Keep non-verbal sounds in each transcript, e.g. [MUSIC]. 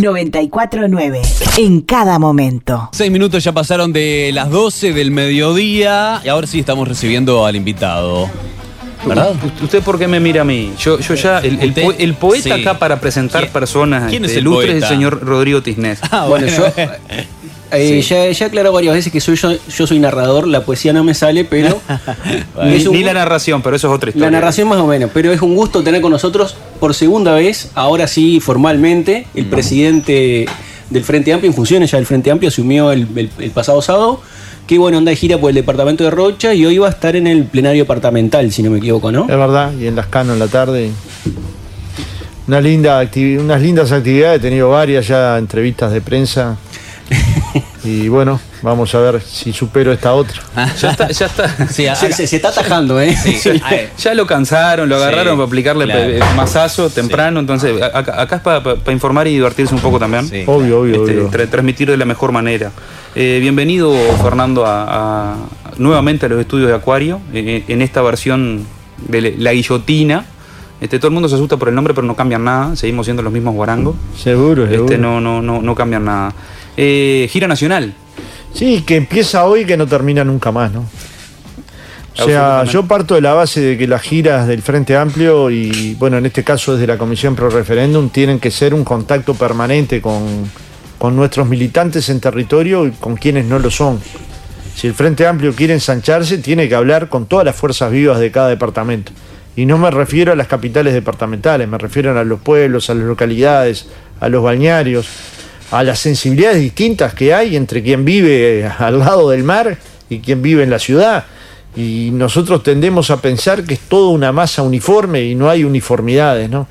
949. En cada momento. Seis minutos ya pasaron de las 12 del mediodía y ahora sí estamos recibiendo al invitado. ¿Verdad? ¿Usted por qué me mira a mí? Yo, yo ya, el, el Usted- po- el poeta sí. acá para presentar ¿Quién- personas quién es este, el ilustres es el señor Rodrigo Tisnés. Ah, Bueno, yo [LAUGHS] eh, ya, ya he aclarado varias veces que soy yo, yo soy narrador, la poesía no me sale, pero [LAUGHS] Ni, es un- ni la narración, pero eso es otra historia. la narración más o menos, pero es un gusto tener con nosotros por segunda vez, ahora sí formalmente, el presidente del Frente Amplio en funciones, ya el Frente Amplio asumió el, el- el pasado sábado, que bueno, anda de gira por el departamento de Rocha y hoy va a estar en el plenario departamental, si no me equivoco, ¿no? Es verdad, y en Las Cano en la tarde. Una linda unas lindas actividades, he tenido varias ya entrevistas de prensa. Y bueno, vamos a ver si supero esta otra. [LAUGHS] Ya está, ya está. [LAUGHS] Sí, a- Se, se- se está atajando, ¿eh? Ya lo cansaron, lo agarraron Sí, para aplicarle claro. pe- masazo temprano, entonces acá, acá es para informar y divertirse un poco también. Sí. Obvio, obvio, Este, obvio. tra- transmitir de la mejor manera. Eh, bienvenido, Fernando, a, a- nuevamente a los estudios de Acuario, eh, en esta versión de la guillotina. Este, todo el mundo se asusta por el nombre, pero no cambian nada, seguimos siendo los mismos guarangos. Seguro, seguro. Este, no, no, no, no cambian nada. Eh, gira nacional. Sí, que empieza hoy y que no termina nunca más, ¿no? O sea, yo parto de la base de que las giras del Frente Amplio y, bueno, en este caso desde la Comisión Pro Referéndum, tienen que ser un contacto permanente con, con nuestros militantes en territorio y con quienes no lo son. Si el Frente Amplio quiere ensancharse, tiene que hablar con todas las fuerzas vivas de cada departamento. Y no me refiero a las capitales departamentales, me refiero a los pueblos, a las localidades, a los balnearios, a las sensibilidades distintas que hay entre quien vive al lado del mar y quien vive en la ciudad. Y nosotros tendemos a pensar que es toda una masa uniforme y no hay uniformidades, ¿no?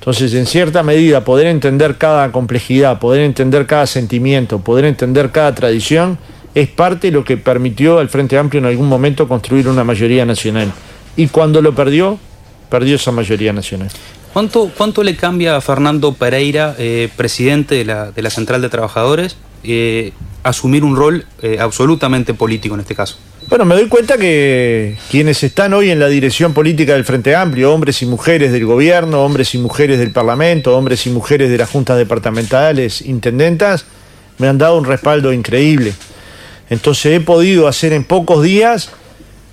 Entonces, en cierta medida, poder entender cada complejidad, poder entender cada sentimiento, poder entender cada tradición, es parte de lo que permitió al Frente Amplio en algún momento construir una mayoría nacional. Y cuando lo perdió, perdió esa mayoría nacional. ¿Cuánto, cuánto le cambia a Fernando Pereira, eh, presidente de la, de la Central de Trabajadores, eh, asumir un rol eh, absolutamente político en este caso? Bueno, me doy cuenta que quienes están hoy en la dirección política del Frente Amplio, hombres y mujeres del gobierno, hombres y mujeres del Parlamento, hombres y mujeres de las juntas departamentales, intendentas, me han dado un respaldo increíble. Entonces he podido hacer en pocos días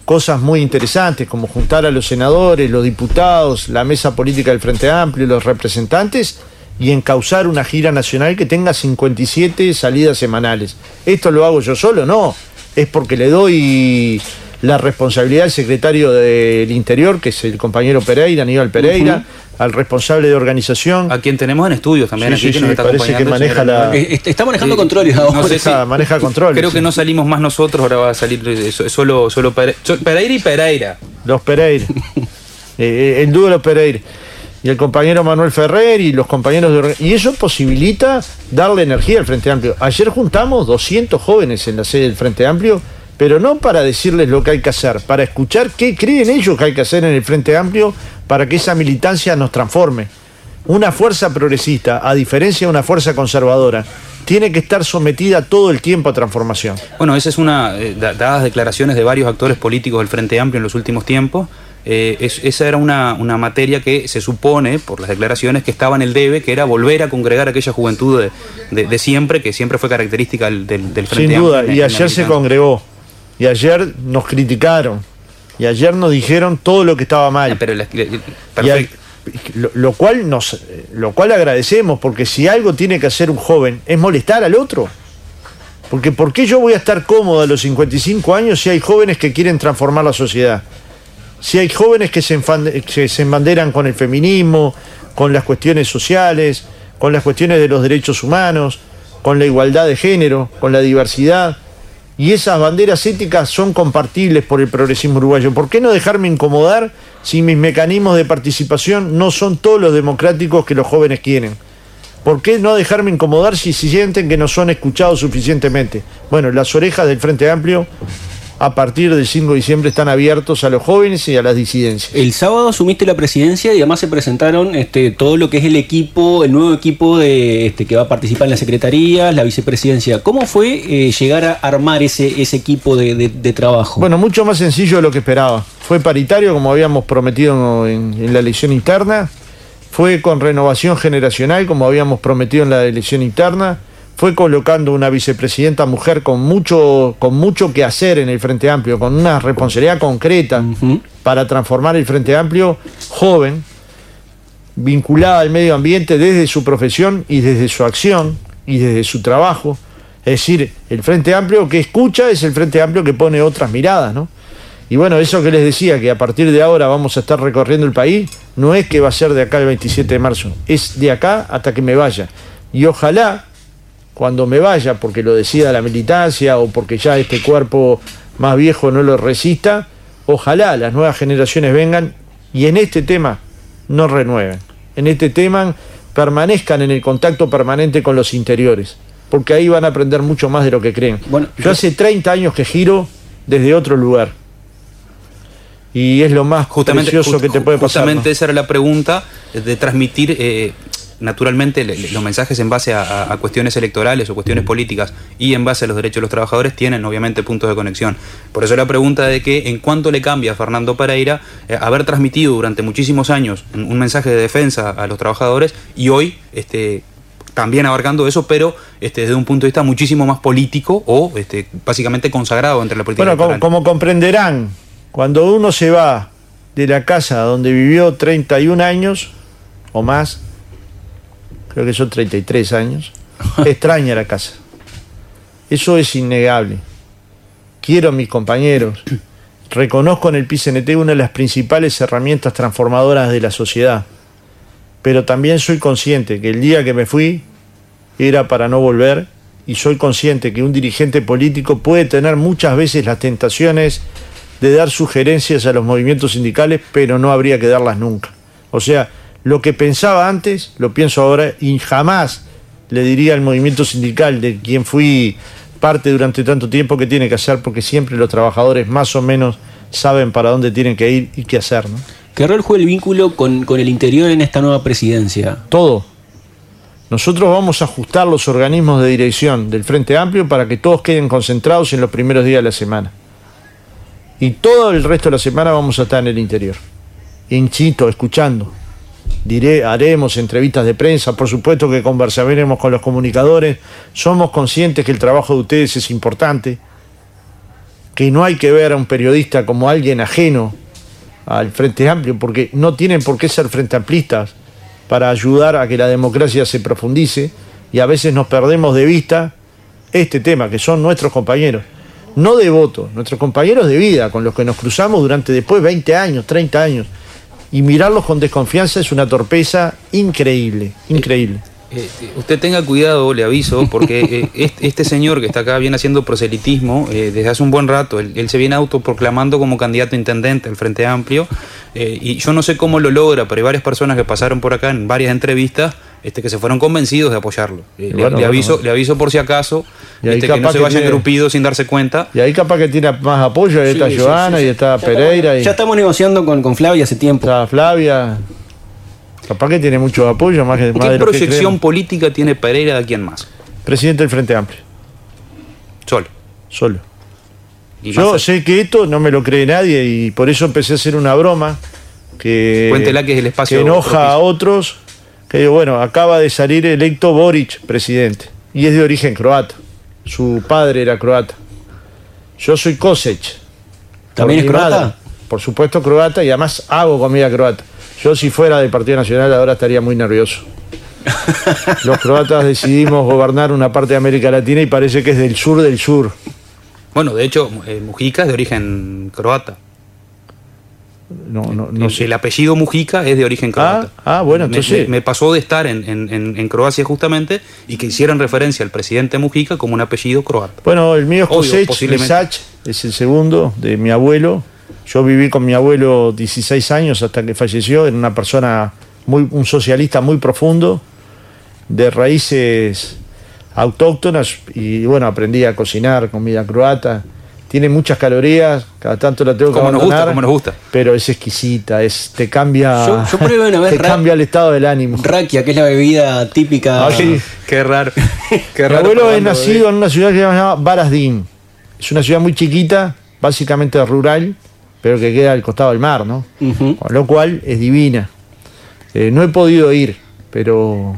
cosas muy interesantes, como juntar a los senadores, los diputados, la mesa política del Frente Amplio, los representantes, y encauzar una gira nacional que tenga 57 salidas semanales. ¿Esto lo hago yo solo? No, es porque le doy la responsabilidad al secretario del Interior, que es el compañero Pereira, Aníbal Pereira, al responsable de organización. A quien tenemos en estudios también, Sí, aquí sí, que sí, nos está parece que maneja la- est- Está manejando Sí. controles ahora. No sé Maneja- si- maneja [LAUGHS] controles, Creo sí. que no salimos más nosotros, ahora va a salir eh, so- solo, solo Pere- so- Pereira y Pereira. Los Pereira. [LAUGHS] Eh, el dúo de los Pereira. Y el compañero Manuel Ferrer y los compañeros de... Y eso posibilita darle energía al Frente Amplio. Ayer juntamos 200 jóvenes en la sede del Frente Amplio, pero no para decirles lo que hay que hacer, para escuchar qué creen ellos que hay que hacer en el Frente Amplio para que esa militancia nos transforme. Una fuerza progresista, a diferencia de una fuerza conservadora, tiene que estar sometida todo el tiempo a transformación. Bueno, esa es una, eh, da- dadas declaraciones de varios actores políticos del Frente Amplio en los últimos tiempos, eh, es- esa era una, una materia que se supone, por las declaraciones, que estaba en el debe, que era volver a congregar aquella juventud de, de- de siempre, que siempre fue característica del, del- del Frente Sin duda, Amplio. y en ayer se congregó, y ayer nos criticaron, y ayer nos dijeron todo lo que estaba mal. Ah, Pero la- al- lo, lo cual nos, eh, lo cual agradecemos, porque si algo tiene que hacer un joven es molestar al otro. Porque ¿por qué yo voy a estar cómodo a los 55 años si hay jóvenes que quieren transformar la sociedad? Si hay jóvenes que se, que se embanderan con el feminismo, con las cuestiones sociales, con las cuestiones de los derechos humanos, con la igualdad de género, con la diversidad. Y esas banderas éticas son compartibles por el progresismo uruguayo. ¿Por qué no dejarme incomodar si mis mecanismos de participación no son todos los democráticos que los jóvenes quieren? ¿Por qué no dejarme incomodar si sienten que no son escuchados suficientemente? Bueno, las orejas del Frente Amplio a partir del 5 de diciembre están abiertos a los jóvenes y a las disidencias. El sábado asumiste la presidencia y además se presentaron este, todo lo que es el equipo, el nuevo equipo de, este, que va a participar en la secretaría, la vicepresidencia. ¿Cómo fue eh, llegar a armar ese, ese equipo de, de- de trabajo? Bueno, mucho más sencillo de lo que esperaba. Fue paritario, como habíamos prometido en, en la elección interna. fue con renovación generacional, como habíamos prometido en la elección interna, fue colocando una vicepresidenta mujer con mucho, con mucho que hacer en el Frente Amplio, con una responsabilidad concreta para transformar el Frente Amplio joven, vinculada al medio ambiente desde su profesión y desde su acción y desde su trabajo. Es decir, el Frente Amplio que escucha es el Frente Amplio que pone otras miradas, ¿no? Y bueno, eso que les decía, que a partir de ahora vamos a estar recorriendo el país, no es que va a ser de acá el 27 de marzo, es de acá hasta que me vaya. Y ojalá, cuando me vaya, porque lo decida la militancia o porque ya este cuerpo más viejo no lo resista, ojalá las nuevas generaciones vengan y en este tema no renueven. En este tema permanezcan en el contacto permanente con los interiores, porque ahí van a aprender mucho más de lo que creen. Bueno, yo hace 30 años que giro desde otro lugar y es lo más justamente, precioso que te puede pasar. Justamente ¿no? esa era la pregunta de transmitir eh, naturalmente los mensajes en base a, cuestiones electorales o cuestiones políticas y en base a los derechos de los trabajadores tienen obviamente puntos de conexión. Por eso la pregunta de que en cuánto le cambia a Fernando Pereira eh, haber transmitido durante muchísimos años un, mensaje de defensa a los trabajadores y hoy este también abarcando eso, pero este, desde un punto de vista muchísimo más político o este, básicamente consagrado entre la política Bueno, como, como comprenderán, cuando uno se va de la casa donde vivió 31 años o más, creo que son 33 años, [LAUGHS] extraña la casa. Eso es innegable. Quiero a mis compañeros. Reconozco en el PCNT una de las principales herramientas transformadoras de la sociedad. Pero también soy consciente que el día que me fui era para no volver y soy consciente que un dirigente político puede tener muchas veces las tentaciones de dar sugerencias a los movimientos sindicales, pero no habría que darlas nunca. O sea, lo que pensaba antes, lo pienso ahora y jamás le diría al movimiento sindical de quien fui parte durante tanto tiempo que tiene que hacer, porque siempre los trabajadores más o menos saben para dónde tienen que ir y qué hacer. ¿no? ¿Qué rol juega el vínculo con, con el interior en esta nueva presidencia? todo. Nosotros vamos a ajustar los organismos de dirección del Frente Amplio para que todos queden concentrados en los primeros días de la semana. Y todo el resto de la semana vamos a estar en el interior. Hinchito, escuchando. Diré, haremos entrevistas de prensa, por supuesto que conversaremos con los comunicadores. Somos conscientes que el trabajo de ustedes es importante, que no hay que ver a un periodista como alguien ajeno al Frente Amplio, porque no tienen por qué ser frente amplistas para ayudar a que la democracia se profundice y a veces nos perdemos de vista este tema, que son nuestros compañeros, no de voto, nuestros compañeros de vida, con los que nos cruzamos durante después 20 años, 30 años, y mirarlos con desconfianza es una torpeza increíble, increíble. Eh, eh, usted tenga cuidado, le aviso, porque eh, [LAUGHS] este, señor que está acá viene haciendo proselitismo eh, desde hace un buen rato. Él, él se viene autoproclamando como candidato a intendente al Frente Amplio. eh, y yo no sé cómo lo logra, pero hay varias personas que pasaron por acá en varias entrevistas este, que se fueron convencidos de apoyarlo. Eh, le- bueno, le, bueno, aviso, bueno. le aviso por si acaso Y ahí este, que no se que vayan grupidos sin darse cuenta. Y ahí capaz que tiene más apoyo, ahí está Sí, sí, Joana sí, sí. y está Ya Pereira estamos- y Ya estamos negociando con, con Flavia hace tiempo. está Flavia. Capaz que tiene mucho apoyo, más, que, más ¿Qué de lo que proyección política tiene Pereira de quién más? Presidente del Frente Amplio, Solo. solo. Y Yo sé que esto no me lo cree nadie y por eso empecé a hacer una broma que, Cuéntela que es el espacio que enoja propicio. a otros. Que digo, bueno, acaba de salir electo Boric presidente y es de origen croata. Su padre era croata. Yo soy Kosec. ¿También es croata? madre. Por supuesto croata y además hago comida croata. Yo si fuera del Partido Nacional ahora estaría muy nervioso. [LAUGHS] Los croatas decidimos gobernar una parte de América Latina y parece que es del sur del sur. Bueno, de hecho, eh, Mujica es de origen croata. No, no, no el, sé. el apellido Mujica es de origen croata. ah, bueno, Me- entonces- Me, me pasó de estar en, en- en- Croacia justamente y que hicieran referencia al presidente Mujica como un apellido croata. Bueno, el mío es Kosech, es el segundo de mi abuelo. Yo viví con mi abuelo 16 años hasta que falleció. Era una persona, muy, un socialista muy profundo, de raíces autóctonas. Y bueno, aprendí a cocinar comida croata. Tiene muchas calorías, cada tanto la tengo que Como nos gusta, abandonar, como nos gusta. Pero es exquisita, es, te cambia, Yo- una vez [LAUGHS] te ra- cambia el estado del ánimo. Rakia, que es la bebida típica. Ah, sí. Qué raro. [LAUGHS] Qué Mi raro abuelo es nacido en una ciudad que se llama Barazdín. Es una ciudad muy chiquita, básicamente rural, pero que queda al costado del mar, ¿no? Con lo cual es divina. Eh, no he podido ir, pero,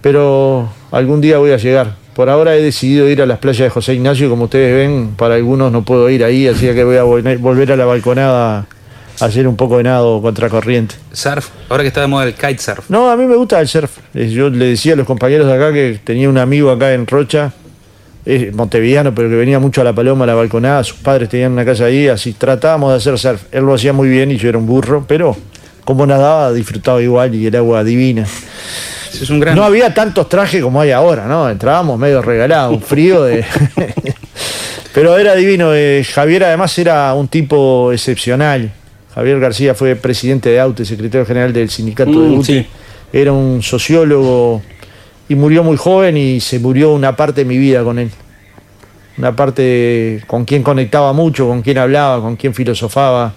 pero algún día voy a llegar. Por ahora he decidido ir a las playas de José Ignacio, como ustedes ven, para algunos no puedo ir ahí, así que voy a volver a la balconada a hacer un poco de nado contracorriente. Surf, ahora que está de moda el kitesurf. No, a mí me gusta el surf. Eh, Yo le decía a los compañeros de acá que tenía un amigo acá en Rocha, eh, montevideano, pero que venía mucho a la Paloma, a la balconada. Sus padres tenían una casa ahí, así tratábamos de hacer surf. Él lo hacía muy bien y yo era un burro, pero como nadaba, disfrutaba igual y el agua divina. Ese Es un gran... No había tantos trajes como hay ahora, ¿no? Entrábamos medio regalados, un frío de. [LAUGHS] Pero era divino. eh, Javier además era un tipo excepcional. Javier García fue presidente de AUTE, secretario general del sindicato de Mm, UTE. sí. Era un sociólogo y murió muy joven y se murió una parte de mi vida con él. Una parte con quien conectaba mucho, con quien hablaba, con quien filosofaba.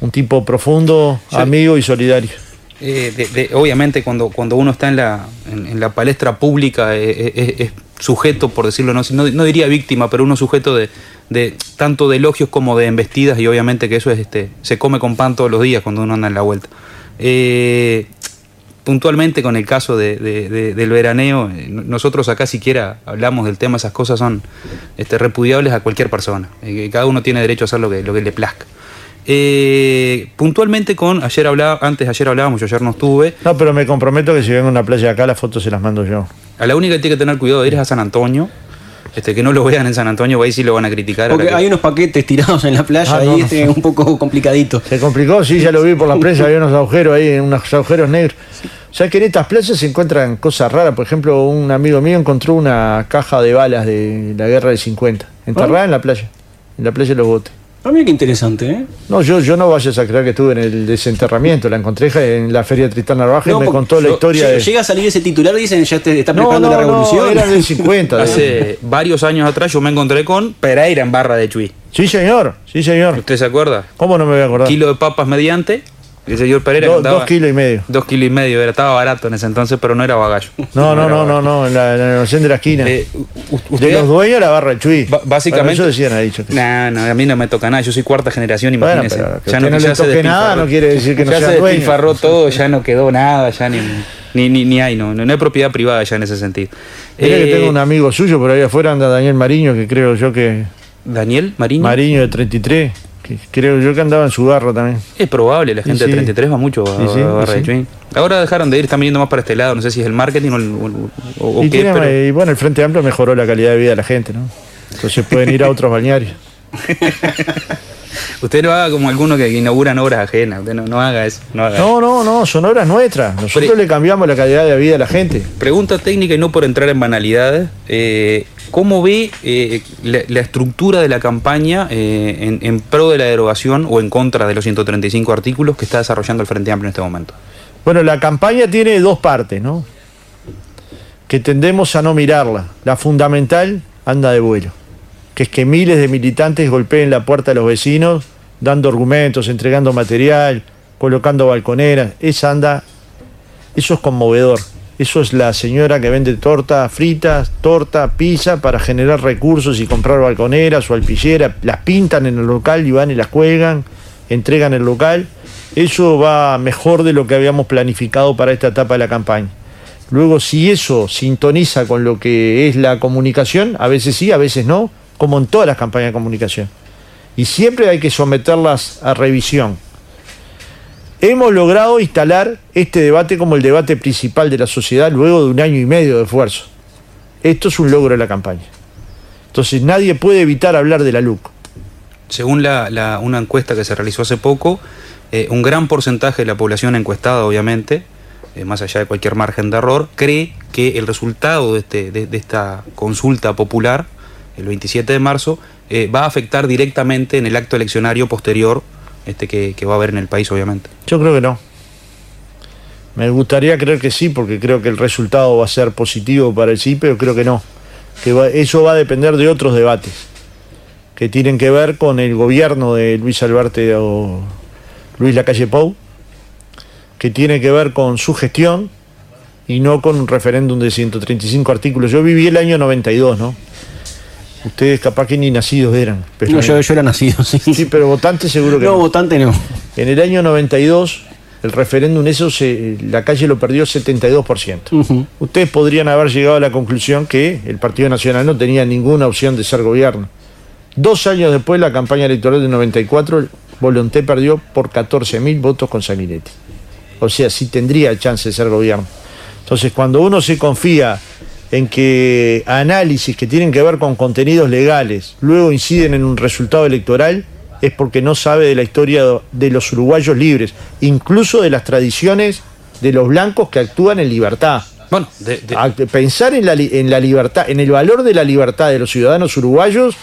Un tipo profundo, Sí. amigo y solidario. Eh, obviamente cuando, cuando uno está en la, en, la palestra pública eh, eh, es sujeto, por decirlo, no, no, no diría víctima, pero uno sujeto de, de tanto de elogios como de embestidas y obviamente que eso es este se come con pan todos los días cuando uno anda en la vuelta. Puntualmente con el caso de- de- de- del veraneo, no- nosotros acá siquiera hablamos del tema, esas cosas son este, repudiables a cualquier persona. Cada uno tiene derecho a hacer lo que, lo que le plazca. Eh, puntualmente con, ayer hablaba, antes ayer hablábamos, yo ayer no estuve, No, pero me comprometo que si vengo a una playa acá, las fotos se las mando yo. a la única que tiene que tener cuidado de ir es a San Antonio, este, que no lo vean en San Antonio, ahí sí lo van a criticar. Porque que- hay unos paquetes tirados en la playa Ah, no, no. este es un poco complicadito. Se complicó, sí, ya lo vi por la prensa, había unos agujeros ahí, unos agujeros negros. O sea que en estas playas se encuentran cosas raras. Por ejemplo, un amigo mío encontró una caja de balas de la guerra del 50, enterrada en la playa, en la playa de los botes. Ah, mira qué interesante, ¿eh? No, yo, yo no vayas a creer que estuve en el desenterramiento, la encontré en la feria Tristán Narvaja y me contó la historia de... Llega a salir ese titular y dicen ya te está preparando no, la revolución. no, era del 50. de- Hace varios años atrás yo me encontré con Pereira en Barra de Chuy. Sí, señor, sí, señor. ¿Usted se acuerda? ¿Cómo no me voy a acordar? Kilo de papas mediante, el señor Pereira Do- dos kilos y medio. Dos kilos y medio, era, estaba barato en ese entonces, pero no era bagallo. No, no, no, no, no, en la, negociación de la esquina. Eh, u- de usted- los dueños la barra de Chuy. Básicamente- Bueno, eso decían, ha dicho. Nah, no, a mí no me toca nada, yo soy cuarta generación, Bueno, imagínese. pero que usted no le ya toque nada no quiere decir que no ya sea se dueño. despilfarró todo, ya no quedó nada, ya ni, ni, ni, ni hay, no, no hay propiedad privada ya en ese sentido. Mira que Eh, tengo un amigo suyo por ahí afuera, anda Daniel Mariño, que creo yo que. Daniel Mariño. Mariño de 33, que creo yo que andaba en su garro también. Es probable, la gente Sí, de sí. 33 va mucho a, Sí, sí, a Barra de Chuy. Ahora dejaron de ir, están viniendo más para este lado, no sé si es el marketing o, el- o- o y, qué, tiene- pero y bueno, el Frente Amplio mejoró la calidad de vida de la gente, ¿no? Entonces pueden ir a otros balnearios. [LAUGHS] usted no haga como algunos que inauguran obras ajenas, usted no, no haga eso. No haga No, no, no, son obras nuestras. Nosotros le cambiamos la calidad de vida a la gente. Pregunta técnica y no por entrar en banalidades. eh, ¿Cómo ve eh, la, la estructura de la campaña eh, en, en pro de la derogación o en contra de los 135 artículos que está desarrollando el Frente Amplio en este momento? Bueno, la campaña tiene dos partes, ¿no? Que tendemos a no mirarla. La fundamental anda de vuelo, que es que miles de militantes golpeen la puerta de los vecinos, dando argumentos, entregando material, colocando balconeras. Esa anda, eso es conmovedor. Eso es la señora que vende torta fritas, torta, pizza para generar recursos y comprar balconeras o alpilleras. Las pintan en el local y van y las cuelgan, entregan el local. Eso va mejor de lo que habíamos planificado para esta etapa de la campaña. Luego, si eso sintoniza con lo que es la comunicación, a veces sí, a veces no, como en todas las campañas de comunicación. Y siempre hay que someterlas a revisión. Hemos logrado instalar este debate como el debate principal de la sociedad luego de un año y medio de esfuerzo. Esto es un logro de la campaña. Entonces nadie puede evitar hablar de la LUC. Según una encuesta que se realizó hace poco, eh, un gran porcentaje de la población encuestada, obviamente, eh, más allá de cualquier margen de error, cree que el resultado de, este, esta consulta popular, el 27 de marzo, eh, va a afectar directamente en el acto eleccionario posterior este, que, va a haber en el país, obviamente. Yo creo que no. Me gustaría creer que sí, porque creo que el resultado va a ser positivo para el sí, pero creo que no. Que eso va a depender de otros debates que tienen que ver con el gobierno de Luis Alberto o Luis Lacalle Pou, que tiene que ver con su gestión y no con un referéndum de 135 artículos. Yo viví el año 92, ¿no? Ustedes capaz que ni nacidos eran. Pero No, yo, yo era nacido, sí. Sí, pero votantes seguro que no, no. votante no. En el año 92, el referéndum, eso se- la calle lo perdió 72%. Ujú. Ustedes podrían haber llegado a la conclusión que el Partido Nacional no tenía ninguna opción de ser gobierno. Dos años después, la campaña electoral del 94, Volonté perdió por 14.000 votos con Sanguinetti. O sea, sí tendría chance de ser gobierno. Entonces, cuando uno se confía en que análisis que tienen que ver con contenidos legales luego inciden en un resultado electoral, es porque no sabe de la historia de los uruguayos libres, incluso de las tradiciones de los blancos que actúan en libertad. Bueno, de- pensar en la, en la libertad, en el valor de la libertad de los ciudadanos uruguayos,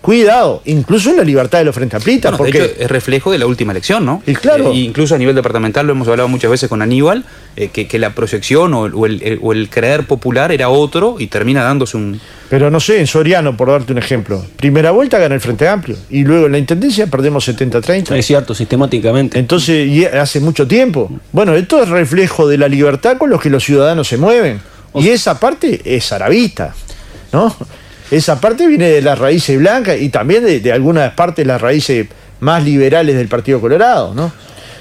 cuidado, incluso en la libertad de los frente amplistas, Bueno, de porque hecho, es reflejo de la última elección, ¿no? Y claro. Eh, incluso a nivel departamental lo hemos hablado muchas veces con Aníbal, eh, que, que la proyección o el, o el- o el creer popular era otro y termina dándose un... Pero no sé, en Soriano, por darte un ejemplo, primera vuelta gana el Frente Amplio y luego en la Intendencia perdemos 70-30. Es cierto, sistemáticamente. Entonces, y hace mucho tiempo. Bueno, esto es reflejo de la libertad con los que los ciudadanos se mueven. Y esa parte es arabista, ¿no? Esa parte viene de las raíces blancas y también de, de algunas partes las raíces más liberales del Partido Colorado, ¿no?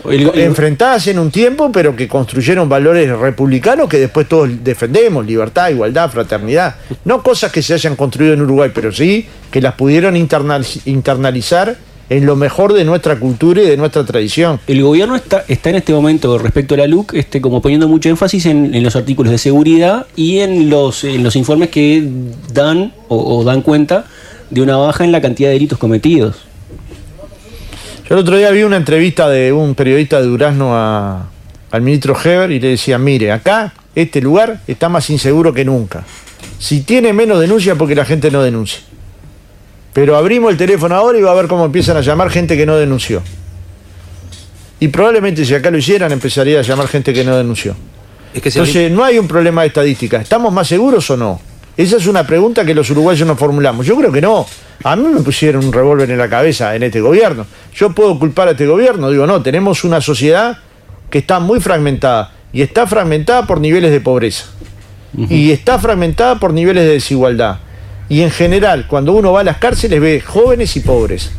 El- el- Enfrentadas en un tiempo, pero que construyeron valores republicanos que después todos defendemos, libertad, igualdad, fraternidad. No cosas que se hayan construido en Uruguay, pero sí que las pudieron internal- internalizar en lo mejor de nuestra cultura y de nuestra tradición. El gobierno está, está en este momento respecto a la LUC este, como poniendo mucho énfasis en, en los artículos de seguridad y en los, en los informes que dan o, o dan cuenta de una baja en la cantidad de delitos cometidos. Yo el otro día vi una entrevista de un periodista de Durazno a- al ministro Heber y le decía, mire, acá este lugar está más inseguro que nunca. Si tiene menos denuncia porque la gente no denuncia. Pero abrimos el teléfono ahora y va a ver cómo empiezan a llamar gente que no denunció. Y probablemente si acá lo hicieran empezaría a llamar gente que no denunció. Es que se Entonces no hay un problema de estadística. ¿Estamos más seguros o no? Esa es una pregunta que los uruguayos nos formulamos. Yo creo que no. A mí me pusieron un revólver en la cabeza en este gobierno. Yo puedo culpar a este gobierno. Digo, no, tenemos una sociedad que está muy fragmentada. Y está fragmentada por niveles de pobreza. Y está fragmentada por niveles de desigualdad. Y en general, cuando uno va a las cárceles ve jóvenes y pobres.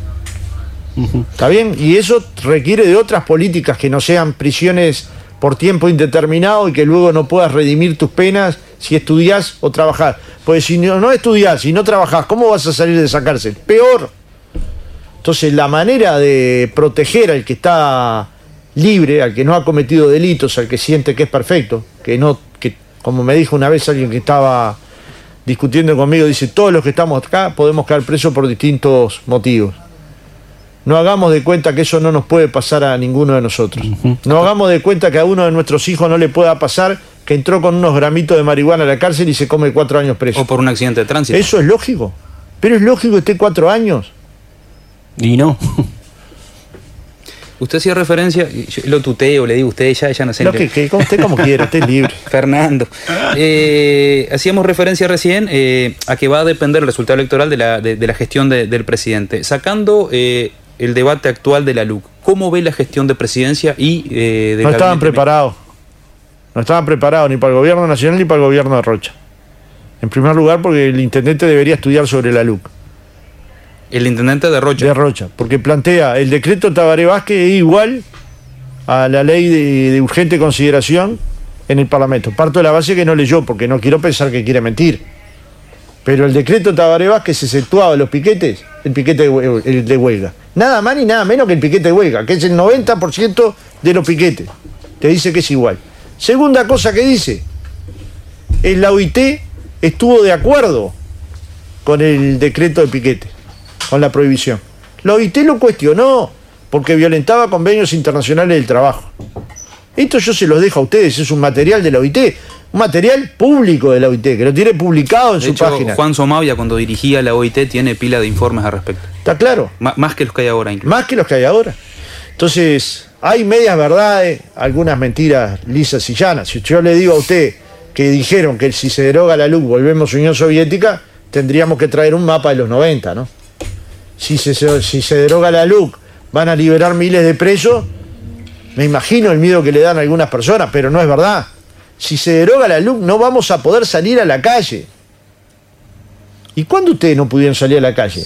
¿Está bien? Y eso requiere de otras políticas que no sean prisiones por tiempo indeterminado y que luego no puedas redimir tus penas si estudias o trabajás. Pues si no, no estudiás y no trabajás, ¿cómo vas a salir de esa cárcel? Peor. Entonces la manera de proteger al que está libre, al que no ha cometido delitos, al que siente que es perfecto, que no, que como me dijo una vez alguien que estaba discutiendo conmigo, dice, todos los que estamos acá podemos caer presos por distintos motivos. No hagamos de cuenta que eso no nos puede pasar a ninguno de nosotros. No hagamos de cuenta que a uno de nuestros hijos no le pueda pasar que entró con unos gramitos de marihuana a la cárcel y se come cuatro años preso. O por un accidente de tránsito. Eso es lógico. Pero es lógico que esté cuatro años. Y no. [LAUGHS] Usted hacía referencia, yo lo tuteo, le digo usted, ya, ya no sé. Lo que, que usted como quiera, usted es libre. [LAUGHS] Fernando. Eh, hacíamos referencia recién eh, a que va a depender el resultado electoral de la, de, de la gestión de- del presidente. Sacando eh, el debate actual de la LUC, ¿cómo ve la gestión de presidencia y del No estaban preparados. No estaban preparados ni para el gobierno nacional ni para el gobierno de Rocha. En primer lugar, porque el intendente debería estudiar sobre la LUC. El intendente de Rocha. de Rocha, porque plantea el decreto Tabaré Vázquez es igual a la ley de, de urgente consideración en el Parlamento. Parto de la base que no leyó, porque no quiero pensar que quiere mentir. Pero el decreto Tabaré Vázquez se exceptuaba los piquetes, el piquete de, el de huelga. Nada más ni nada menos que el piquete de huelga, que es el 90% de los piquetes. Te dice que es igual. Segunda cosa que dice, la OIT estuvo de acuerdo con el decreto de piquete, con la prohibición. La OIT lo cuestionó porque violentaba convenios internacionales del trabajo. Esto yo se los dejo a ustedes, es un material de la OIT, un material público de la OIT, que lo tiene publicado en De su hecho, página. Juan Somavia, cuando dirigía la OIT, tiene pila de informes al respecto. ¿Está claro? M- más que los que hay ahora, incluso. Más que los que hay ahora. Entonces, hay medias verdades, algunas mentiras lisas y llanas. Si yo le digo a usted que dijeron que si se deroga la luz volvemos a Unión Soviética, tendríamos que traer un mapa de los 90, ¿no? Si se, deroga la luz, van a liberar miles de presos. Me imagino el miedo que le dan a algunas personas, pero no es verdad. Si se deroga la luz, no vamos a poder salir a la calle. ¿Y cuándo ustedes no pudieron salir a la calle?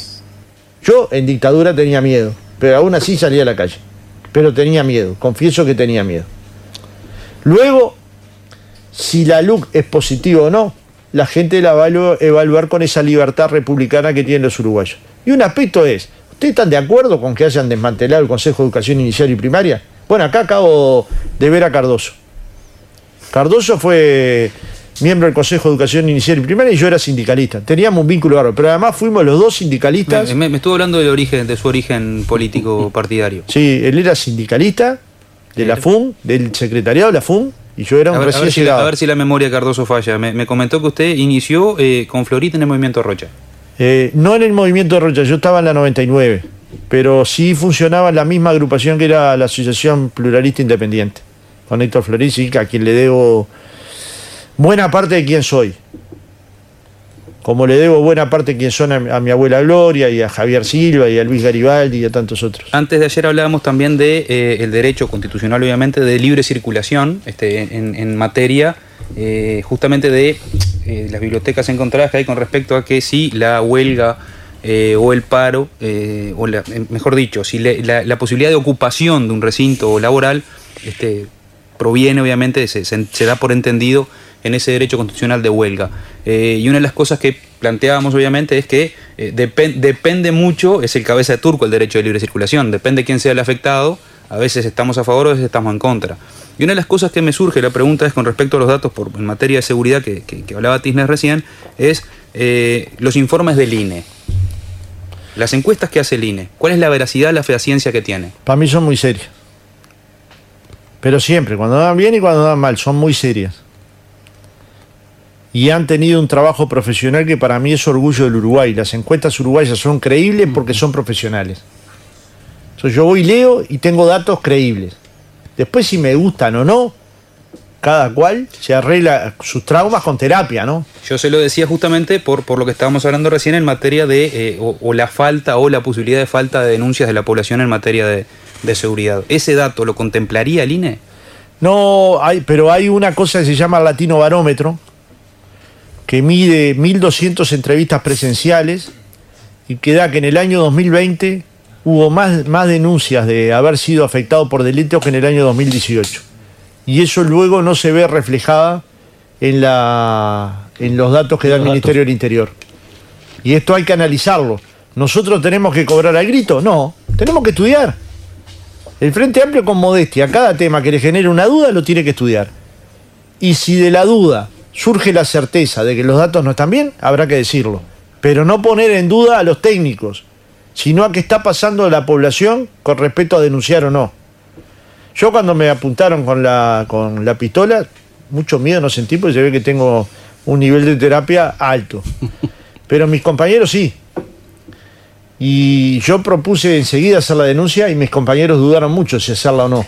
Yo en dictadura tenía miedo, pero aún así salía a la calle. Pero tenía miedo, confieso que tenía miedo. Luego, si la LUC es positiva o no, la gente la va a evaluar con esa libertad republicana que tienen los uruguayos. Y un aspecto es, ¿ustedes están de acuerdo con que hayan desmantelado el Consejo de Educación Inicial y Primaria? Bueno, acá acabo de ver a Cardoso. Cardoso fue miembro del Consejo de Educación Inicial y Primaria y yo era sindicalista. Teníamos un vínculo bárbaro, pero además fuimos los dos sindicalistas. Me, me- me estuvo hablando del origen, de su origen político [LAUGHS] partidario. Sí, él era sindicalista de la FUN, del secretariado de la FUN, y yo era un A ver, a ver si, la- a ver si la memoria de Cardoso falla. Me, me comentó que usted inició eh, con Florita en el movimiento Rocha. Eh, no en el movimiento de Rocha, yo estaba en la 99, pero sí funcionaba la misma agrupación que era la Asociación Pluralista Independiente, con Héctor Florici, a quien le debo buena parte de quién soy. Como le debo buena parte de quién son a, mi- abuela Gloria y a Javier Silva y a Luis Garibaldi y a tantos otros. Antes de ayer hablábamos también de eh, derecho constitucional, obviamente, de libre circulación este, en, materia eh, justamente de eh, las bibliotecas encontradas que hay con respecto a que si la huelga o el paro, o la- mejor dicho, si le- la, posibilidad de ocupación de un recinto laboral este, proviene, obviamente, se da por entendido en ese derecho constitucional de huelga. Eh, y una de las cosas que planteábamos, obviamente, es que eh, depen- depende mucho, es el cabeza de turco el derecho de libre circulación, depende quién sea el afectado, a veces estamos a favor, a veces estamos en contra. Y una de las cosas que me surge, la pregunta es con respecto a los datos en materia de seguridad que, hablaba Tisner recién, es eh, los informes del INE. Las encuestas que hace el INE, ¿cuál es la veracidad, la fehaciencia que tiene? Para mí son muy serias. Pero siempre, cuando dan bien y cuando dan mal, son muy serias. Y han tenido un trabajo profesional que para mí es orgullo del Uruguay. Las encuestas uruguayas son creíbles porque son profesionales. Entonces yo voy y leo y tengo datos creíbles. Después si me gustan o no, cada cual se arregla sus traumas con terapia, ¿no? Yo se lo decía justamente por, por lo que estábamos hablando recién en materia de, eh, o, o la falta o la posibilidad de falta de denuncias de la población en materia de, de seguridad. ¿Ese dato lo contemplaría el INE? No, hay, pero hay una cosa que se llama el Latino Barómetro, que mide 1.200 entrevistas presenciales y que da que en el año 2020 hubo más, más denuncias de haber sido afectado por delitos que en el año 2018. Y eso luego no se ve reflejada en, la, en los datos que da el datos. Ministerio del Interior. Y esto hay que analizarlo. ¿Nosotros tenemos que cobrar al grito? No, tenemos que estudiar. El Frente Amplio con modestia, cada tema que le genere una duda lo tiene que estudiar. Y si de la duda surge la certeza de que los datos no están bien, habrá que decirlo. Pero no poner en duda a los técnicos, sino a qué está pasando la población con respecto a denunciar o no. Yo cuando me apuntaron con la, con la pistola, mucho miedo no sentí porque se ve que tengo un nivel de terapia alto. [LAUGHS] Pero mis compañeros sí. Y yo propuse enseguida hacer la denuncia y mis compañeros dudaron mucho si hacerla o no.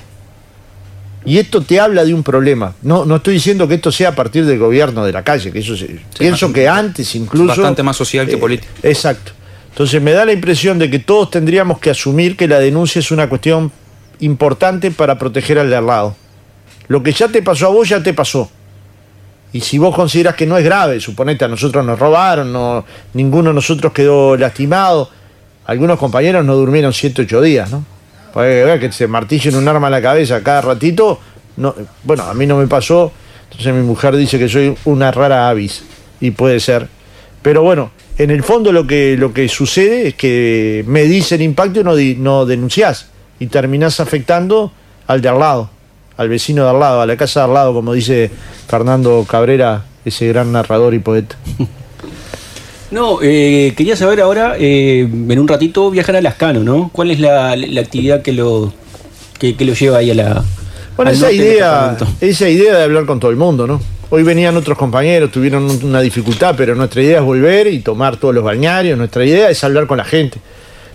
Y esto te habla de un problema. No, no estoy diciendo que esto sea a partir del gobierno de la calle, que eso se- pienso que antes incluso... bastante más social que Eh, político. Exacto. Entonces me da la impresión de que todos tendríamos que asumir que la denuncia es una cuestión importante para proteger al de al lado. Lo que ya te pasó a vos ya te pasó. Y si vos consideras que no es grave, suponete a nosotros nos robaron, no, ninguno de nosotros quedó lastimado, algunos compañeros no durmieron 7, 8 días, ¿no? Que se martillen un arma en la cabeza cada ratito, no, bueno, a mí no me pasó, entonces mi mujer dice que soy una rara avis, y puede ser. Pero bueno, en el fondo lo que, lo que sucede es que me dice el impacto y no, no denunciás, y terminás afectando al de al lado, al vecino de al lado, a la casa de al lado, como dice Fernando Cabrera, ese gran narrador y poeta. [LAUGHS] No, eh, quería saber ahora, eh, en un ratito viajar a Lascano, ¿no? ¿Cuál es la, la actividad que lo, que, que lo lleva ahí a la... Bueno, esa idea, esa idea de hablar con todo el mundo, ¿no? Hoy venían otros compañeros, tuvieron un- una dificultad, pero nuestra idea es volver y tomar todos los balnearios. Nuestra idea es hablar con la gente.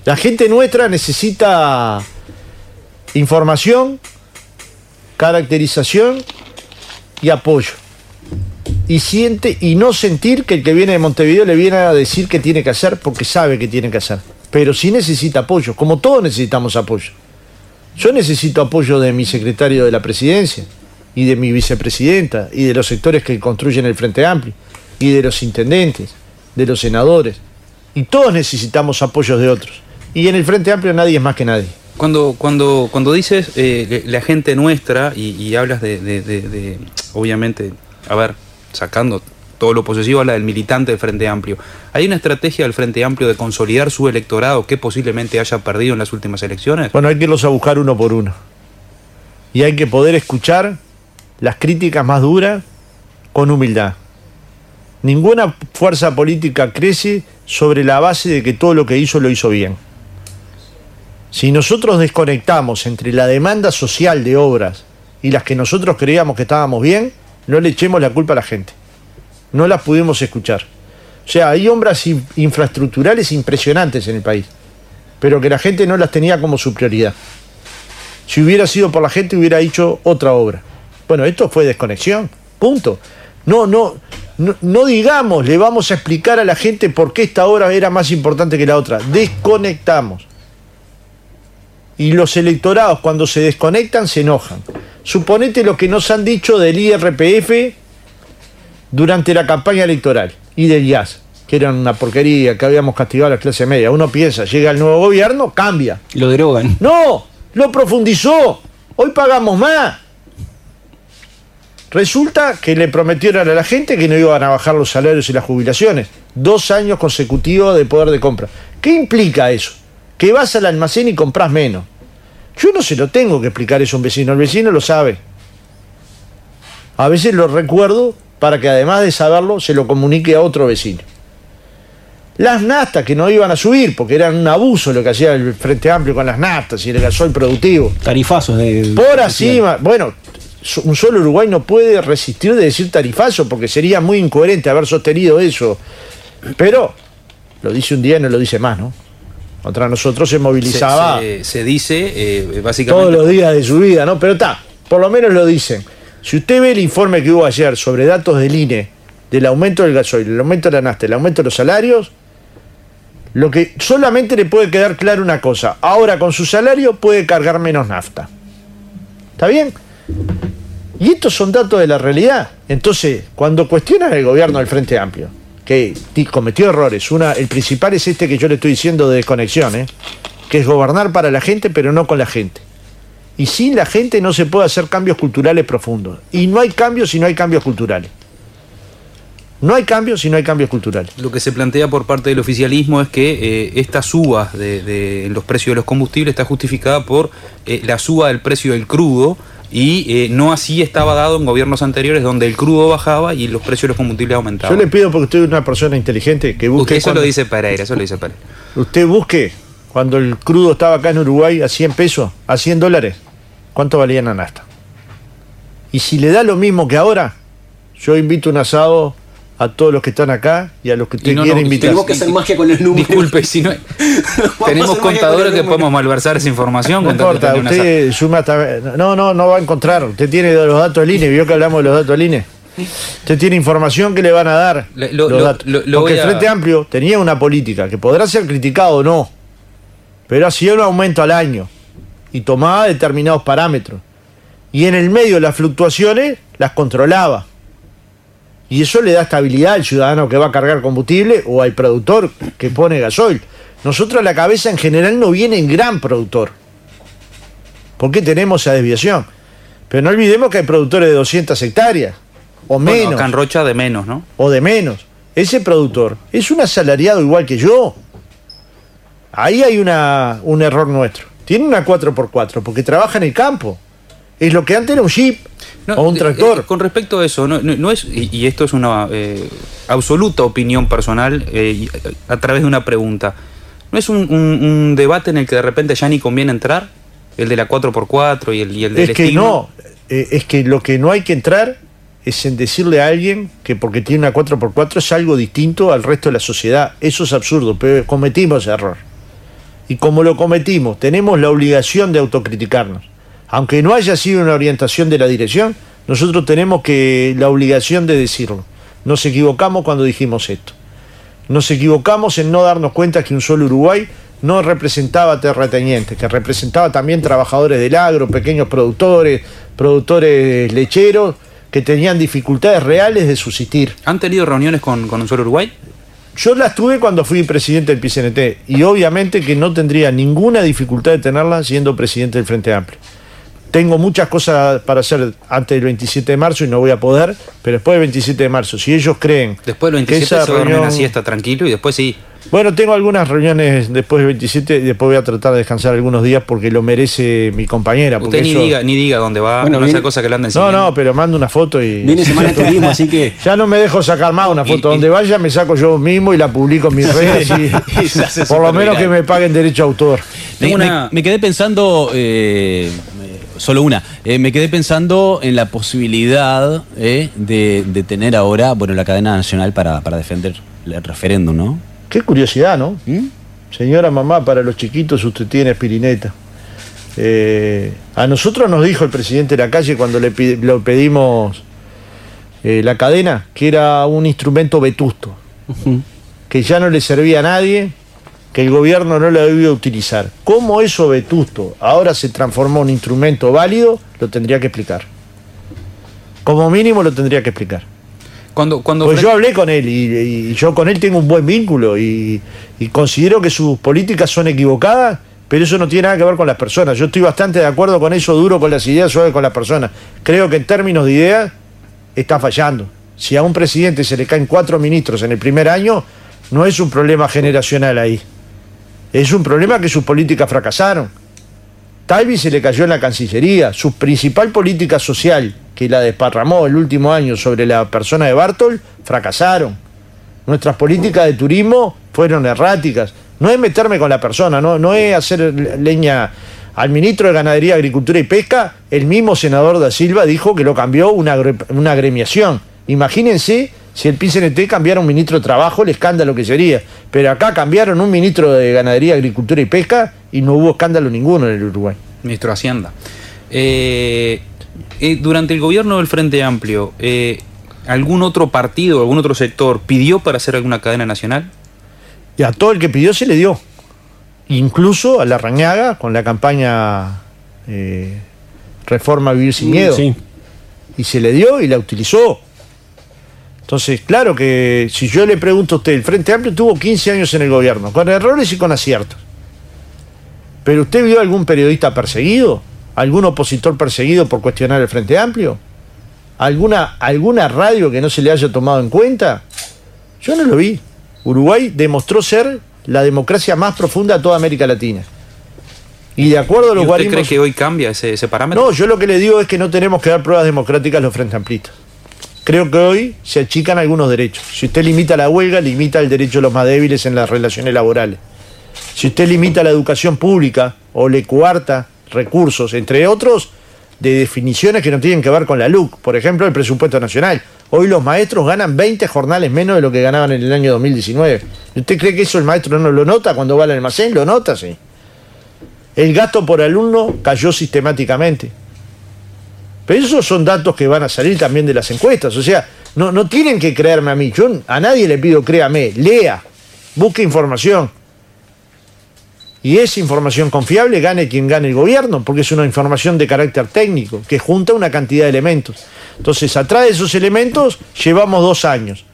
La gente nuestra necesita información, caracterización y apoyo. Y siente y no sentir que el que viene de Montevideo le viene a decir qué tiene que hacer porque sabe que tiene que hacer. Pero sí necesita apoyo, como todos necesitamos apoyo. Yo necesito apoyo de mi secretario de la presidencia y de mi vicepresidenta y de los sectores que construyen el Frente Amplio y de los intendentes, de los senadores. Y todos necesitamos apoyos de otros. Y en el Frente Amplio nadie es más que nadie. Cuando, cuando, cuando dices eh, la gente nuestra y, hablas de, obviamente, a ver, sacando todo lo posesivo, habla del militante del Frente Amplio. ¿Hay una estrategia del Frente Amplio de consolidar su electorado que posiblemente haya perdido en las últimas elecciones? Bueno, hay que irlos a buscar uno por uno. Y hay que poder escuchar las críticas más duras con humildad. Ninguna fuerza política crece sobre la base de que todo lo que hizo lo hizo bien. Si nosotros desconectamos entre la demanda social de obras y las que nosotros creíamos que estábamos bien, no le echemos la culpa a la gente. No las pudimos escuchar. O sea, hay obras in- infraestructurales impresionantes en el país, pero que la gente no las tenía como su prioridad. Si hubiera sido por la gente, hubiera hecho otra obra. Bueno, esto fue desconexión. Punto. No, no, no, no digamos, le vamos a explicar a la gente por qué esta obra era más importante que la otra. Desconectamos. Y los electorados cuando se desconectan se enojan. Suponete lo que nos han dicho del IRPF durante la campaña electoral y del IAS, que eran una porquería, que habíamos castigado a la clase media. Uno piensa, llega el nuevo gobierno, cambia. Lo derogan. No, lo profundizó. Hoy pagamos más. Resulta que le prometieron a la gente que no iban a bajar los salarios y las jubilaciones. Dos años consecutivos de poder de compra. ¿Qué implica eso? Que vas al almacén y compras menos. Yo no se lo tengo que explicar eso a un vecino. El vecino lo sabe. A veces lo recuerdo para que además de saberlo se lo comunique a otro vecino. Las nastas que no iban a subir, porque eran un abuso lo que hacía el Frente Amplio con las nastas y el gasoil productivo. Tarifazos de. Por encima, bueno, un solo Uruguay no puede resistir de decir tarifazo porque sería muy incoherente haber sostenido eso. Pero lo dice un día y no lo dice más, ¿no? Contra nosotros se movilizaba se- se dice, eh, básicamente... todos los días de su vida, ¿no? Pero está, por lo menos lo dicen. Si usted ve el informe que hubo ayer sobre datos del INE, del aumento del gasoil, el aumento de la nafta, el aumento de los salarios, lo que solamente le puede quedar claro una cosa, ahora con su salario puede cargar menos nafta. ¿Está bien? Y estos son datos de la realidad. Entonces, cuando cuestionan el gobierno del Frente Amplio, que ti- cometió errores, una, el principal es este que yo le estoy diciendo de desconexión, ¿eh? que es gobernar para la gente, pero no con la gente. Y sin la gente no se puede hacer cambios culturales profundos. Y no hay cambios si no hay cambios culturales. No hay cambios si no hay cambios culturales. Lo que se plantea por parte del oficialismo es que eh, esta suba de, los precios de los combustibles está justificada por eh, la suba del precio del crudo y eh, no así estaba dado en gobiernos anteriores donde el crudo bajaba y los precios de los combustibles aumentaban. Yo le pido, porque usted es una persona inteligente, que busque. Usted eso cuando- lo dice Pereira, eso lo dice Pereira. Usted busque cuando el crudo estaba acá en Uruguay a 100 pesos, a 100 dólares, ¿cuánto valía la nafta? Y si le da lo mismo que ahora, yo invito un asado a todos los que están acá y a los que usted no, quiere no, invitar. Tenemos que hacer magia con los números. Disculpe, si no [LAUGHS] tenemos con contadores que podemos malversar esa información. No importa, una usted suma hasta... No, no, no va a encontrar. Usted tiene los datos del INE, vio que hablamos de los datos del INE. Usted tiene información que le van a dar Le- lo- los lo- datos. lo- lo Porque el a- Frente Amplio tenía una política que podrá ser criticado o no, pero hacía un aumento al año y tomaba determinados parámetros. Y en el medio las fluctuaciones las controlaba. Y eso le da estabilidad al ciudadano que va a cargar combustible o al productor que pone gasoil. Nosotros la cabeza en general no viene en gran productor. porque tenemos esa desviación? Pero no olvidemos que hay productores de 200 hectáreas o Bueno, menos acá en Rocha de menos, ¿no? o de menos. Ese productor es un asalariado igual que yo. Ahí hay una, un error nuestro. Tiene una 4x4 porque trabaja en el campo. Es lo que antes era un jeep No, o un eh, tractor. eh, con respecto a eso, no, no- no es, y, y esto es una eh, absoluta opinión personal eh, a través de una pregunta. ¿No es un, un- un debate en el que de repente ya ni conviene entrar? El de la 4x4 y el, y el del es que estigma. no, es que lo que no hay que entrar es en decirle a alguien que porque tiene una 4x4 es algo distinto al resto de la sociedad. Eso es absurdo, pero cometimos error. Y como lo cometimos, tenemos la obligación de autocriticarnos. Aunque no haya sido una orientación de la dirección, nosotros tenemos que la obligación de decirlo. Nos equivocamos cuando dijimos esto. Nos equivocamos en no darnos cuenta que un solo Uruguay no representaba terratenientes, que representaba también trabajadores del agro, pequeños productores, productores lecheros, que tenían dificultades reales de subsistir. ¿Han tenido reuniones con, con un solo Uruguay? Yo las tuve cuando fui presidente del PCNT y obviamente que no tendría ninguna dificultad de tenerla siendo presidente del Frente Amplio. Tengo muchas cosas para hacer antes del 27 de marzo y no voy a poder, pero después del 27 de marzo, si ellos creen Después del que 27 esa se reunión- una siesta tranquilo y después sí. Bueno, tengo algunas reuniones después del 27 y después voy a tratar de descansar algunos días porque lo merece mi compañera. porque Usted ni eso- diga, ni diga dónde va, Bueno, no viene- sea cosa que le anden No, no, pero mando una foto y... Viene [LAUGHS] semana de turismo, así que. [LAUGHS] Ya no me dejo sacar más una foto. y- Donde vaya me saco yo mismo y la publico en mis [LAUGHS] redes. y- por lo menos que me paguen derecho a autor. Me, Tengo me- una- me quedé pensando, eh, solo una, eh, me quedé pensando en la posibilidad eh, de, de tener ahora, bueno, la cadena nacional para, para defender el referéndum, ¿no? Qué curiosidad, ¿no? ¿Mm? Señora mamá, para los chiquitos usted tiene aspirineta. Eh, a nosotros nos dijo el presidente de la calle cuando le lo pedimos la cadena que era un instrumento vetusto, que ya no le servía a nadie, que el gobierno no lo debía utilizar. ¿Cómo eso vetusto ahora se transformó en un instrumento válido? Lo tendría que explicar. Como mínimo lo tendría que explicar. Cuando, cuando Pues yo hablé con él y, y yo con él tengo un buen vínculo y, y considero que sus políticas son equivocadas, pero eso no tiene nada que ver con las personas. Yo estoy bastante de acuerdo con eso, duro con las ideas, suave con las personas. Creo que en términos de ideas está fallando. Si a un presidente se le caen cuatro ministros en el primer año, no es un problema generacional ahí. Es un problema que sus políticas fracasaron. Talvi se le cayó en la Cancillería. Su principal política social, que la desparramó el último año sobre la persona de Bartol, fracasaron. Nuestras políticas de turismo fueron erráticas. No es meterme con la persona, no, es hacer leña al ministro de Ganadería, Agricultura y Pesca. El mismo senador da Silva dijo que lo cambió una, una agremiación. Imagínense si el PCNT cambiara un ministro de Trabajo, el escándalo que sería. Pero acá cambiaron un ministro de Ganadería, Agricultura y Pesca y no hubo escándalo ninguno en el Uruguay. Ministro de Hacienda. Eh, eh, durante el gobierno del Frente Amplio, eh, ¿algún otro partido, algún otro sector pidió para hacer alguna cadena nacional? Y a todo el que pidió se le dio. Incluso a la Rañaga con la campaña eh, Reforma Vivir Sin Miedo. Sí. Y se le dio y la utilizó. Entonces, claro que si yo le pregunto a usted, el Frente Amplio tuvo 15 años en el gobierno, con errores y con aciertos. ¿Pero usted vio algún periodista perseguido? ¿Algún opositor perseguido por cuestionar el Frente Amplio? ¿Alguna, ¿Alguna radio que no se le haya tomado en cuenta? Yo no lo vi. Uruguay demostró ser la democracia más profunda de toda América Latina. Y de acuerdo a ¿Y los usted guarismos... cree que hoy cambia ese, ese parámetro? No, yo lo que le digo es que no tenemos que dar pruebas democráticas a los frente amplistas. Creo que hoy se achican algunos derechos. Si usted limita la huelga, limita el derecho de los más débiles en las relaciones laborales. Si usted limita la educación pública o le cuarta recursos, entre otros, de definiciones que no tienen que ver con la LUC. Por ejemplo, el presupuesto nacional. Hoy los maestros ganan 20 jornales menos de lo que ganaban en el año 2019. ¿Usted cree que eso el maestro no lo nota cuando va al almacén? Lo nota, sí. El gasto por alumno cayó sistemáticamente. Esos son datos que van a salir también de las encuestas. O sea, no, no tienen que creerme a mí. Yo a nadie le pido créame. Lea, busque información. Y esa información confiable gane quien gane el gobierno, porque es una información de carácter técnico, que junta una cantidad de elementos. Entonces, atrás de esos elementos llevamos dos años.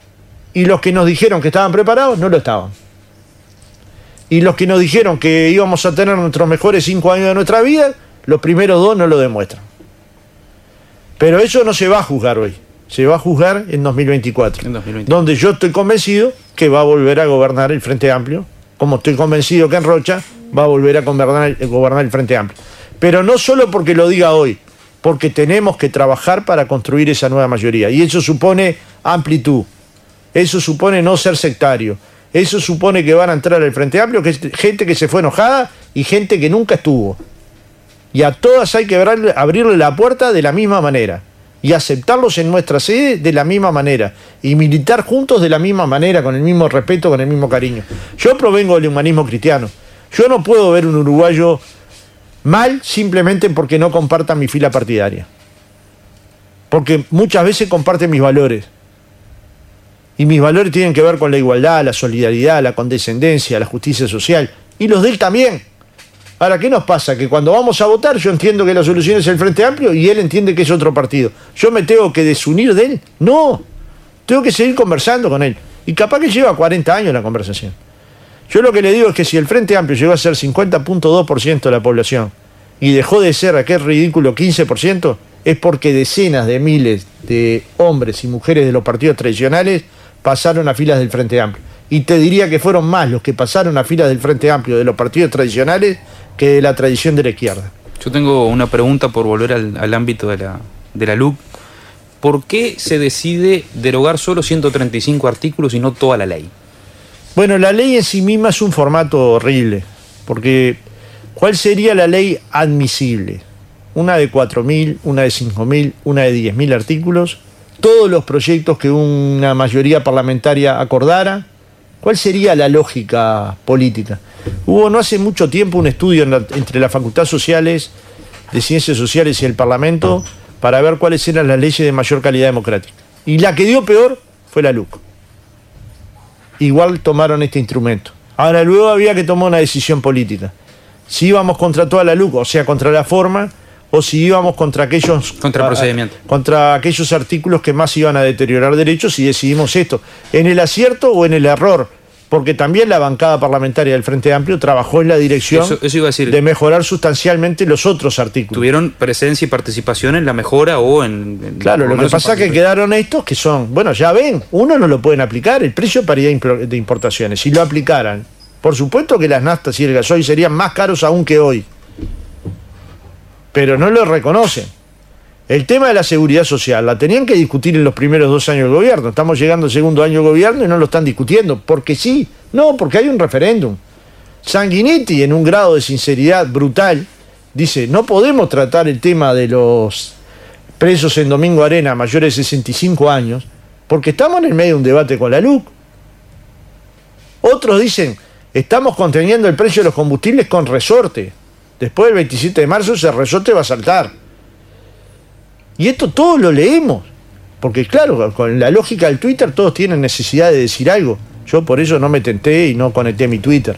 Y los que nos dijeron que estaban preparados, no lo estaban. Y los que nos dijeron que íbamos a tener nuestros mejores cinco años de nuestra vida, los primeros dos no lo demuestran. Pero eso no se va a juzgar hoy, se va a juzgar en 2024, En 2024. donde yo estoy convencido que va a volver a gobernar el Frente Amplio, como estoy convencido que en Rocha va a volver a gobernar, gobernar el Frente Amplio. Pero no solo porque lo diga hoy, porque tenemos que trabajar para construir esa nueva mayoría. Y eso supone amplitud, eso supone no ser sectario, eso supone que van a entrar al Frente Amplio que es gente que se fue enojada y gente que nunca estuvo. Y a todas hay que abrirle, la puerta de la misma manera. Y aceptarlos en nuestra sede de la misma manera. Y militar juntos de la misma manera, con el mismo respeto, con el mismo cariño. Yo provengo del humanismo cristiano. Yo no puedo ver un uruguayo mal simplemente porque no comparta mi fila partidaria. Porque muchas veces comparte mis valores. Y mis valores tienen que ver con la igualdad, la solidaridad, la condescendencia, la justicia social. Y los de él también. Ahora, ¿qué nos pasa? Que cuando vamos a votar, yo entiendo que la solución es el Frente Amplio y él entiende que es otro partido. ¿Yo me tengo que desunir de él? No. Tengo que seguir conversando con él. Y capaz que lleva 40 años la conversación. Yo lo que le digo es que si el Frente Amplio llegó a ser 50.2% de la población y dejó de ser aquel ridículo 15%, es porque decenas de miles de hombres y mujeres de los partidos tradicionales pasaron a filas del Frente Amplio. Y te diría que fueron más los que pasaron a filas del Frente Amplio de los partidos tradicionales que de la tradición de la izquierda. Yo tengo una pregunta por volver al, al ámbito de la, de la LUC. ¿Por qué se decide derogar solo 135 artículos y no toda la ley? Bueno, la ley en sí misma es un formato horrible, porque ¿cuál sería la ley admisible? Una de 4.000, una de 5.000, una de 10.000 artículos, todos los proyectos que una mayoría parlamentaria acordara. ¿Cuál sería la lógica política? Hubo no hace mucho tiempo un estudio en la- entre las facultades sociales de ciencias sociales y el Parlamento para ver cuáles eran las leyes de mayor calidad democrática. Y la que dio peor fue la LUC igual tomaron este instrumento. Ahora luego había que tomar una decisión política. Si íbamos contra toda la LUC, o sea, contra la forma, o si íbamos contra aquellos Contra procedimiento. contra aquellos artículos que más iban a deteriorar derechos y decidimos esto, en el acierto o en el error, porque también la bancada parlamentaria del Frente Amplio trabajó en la dirección Eso- eso iba a decir. de mejorar sustancialmente los otros artículos. ¿Tuvieron presencia y participación en la mejora o en... en- Claro, lo que pasa es que quedaron estos que son, bueno, ya ven, uno no lo pueden aplicar, el precio de paridad de importaciones. Si lo aplicaran, por supuesto que las naftas y el gasoil serían más caros aún que hoy. Pero no lo reconocen. El tema de la seguridad social la tenían que discutir en los primeros dos años del gobierno. Estamos llegando al segundo año del gobierno y no lo están discutiendo. Porque sí, no, porque hay un referéndum. Sanguinetti, en un grado de sinceridad brutal, dice, no podemos tratar el tema de los presos en Domingo Arena mayores de 65 años, porque estamos en el medio de un debate con la LUC. Otros dicen, estamos conteniendo el precio de los combustibles con resorte. Después del 27 de marzo ese resorte va a saltar. Y esto todo lo leemos. Porque claro, con la lógica del Twitter todos tienen necesidad de decir algo. Yo por eso no me tenté y no conecté mi Twitter.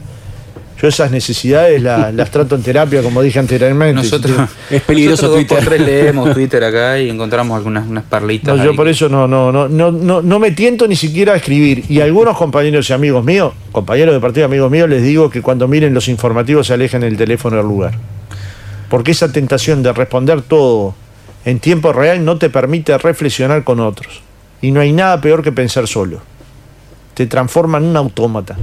Yo esas necesidades la- las trato en terapia, como dije anteriormente. Nosotros, [LAUGHS] Es peligroso nosotros dos por Twitter. tres leemos [LAUGHS] Twitter acá y encontramos algunas unas perlitas. No, yo por eso no, no, no, no, no, no me tiento ni siquiera a escribir. Y algunos compañeros y amigos míos, compañeros de partido amigos míos, les digo que cuando miren los informativos se alejen el teléfono del lugar. Porque esa tentación de responder todo en tiempo real no te permite reflexionar con otros. Y no hay nada peor que pensar solo. Te transforma en un autómata.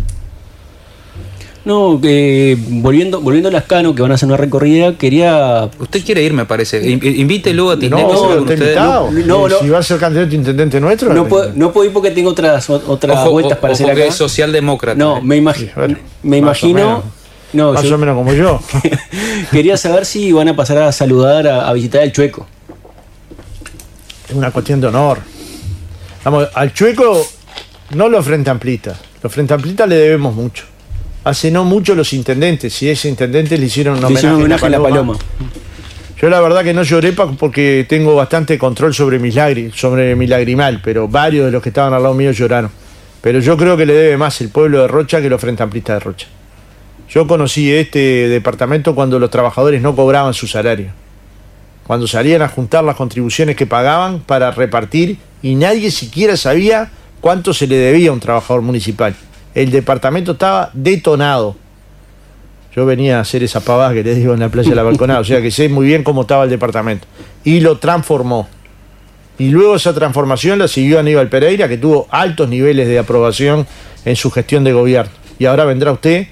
No, que volviendo, volviendo a Lascano, que van a hacer una recorrida, quería. Usted quiere ir, me parece. In- Invítelo a No, Tisneco. no, está ustedes. invitado. no, no. Si va a ser candidato a intendente nuestro. No puedo, no puedo ir porque tengo otras, otras Ojo, vueltas para ojo hacer acá. es socialdemócrata. No, me, imagi- bueno, me más o imagino. menos. No, Más yo o menos como yo. [LAUGHS] quería saber si van a pasar a saludar, a, a visitar el Chueco. es una cuestión de honor. Vamos, al Chueco, no los frente amplistas. Los frente amplistas le debemos mucho. Hace no mucho los intendentes, y ese intendente le hicieron un homenaje, hicieron homenaje a la paloma. Yo la verdad que no lloré porque tengo bastante control sobre mis lagri- sobre mi lagrimal, pero varios de los que estaban al lado mío lloraron. Pero yo creo que le debe más el pueblo de Rocha que los frente amplistas de Rocha. Yo conocí este departamento cuando los trabajadores no cobraban su salario. Cuando salían a juntar las contribuciones que pagaban para repartir y nadie siquiera sabía cuánto se le debía a un trabajador municipal. El departamento estaba detonado. Yo venía a hacer esa pavada que les digo en la playa de la balconada, o sea que sé muy bien cómo estaba el departamento. Y lo transformó. Y luego esa transformación la siguió Aníbal Pereira, que tuvo altos niveles de aprobación en su gestión de gobierno. Y ahora vendrá usted,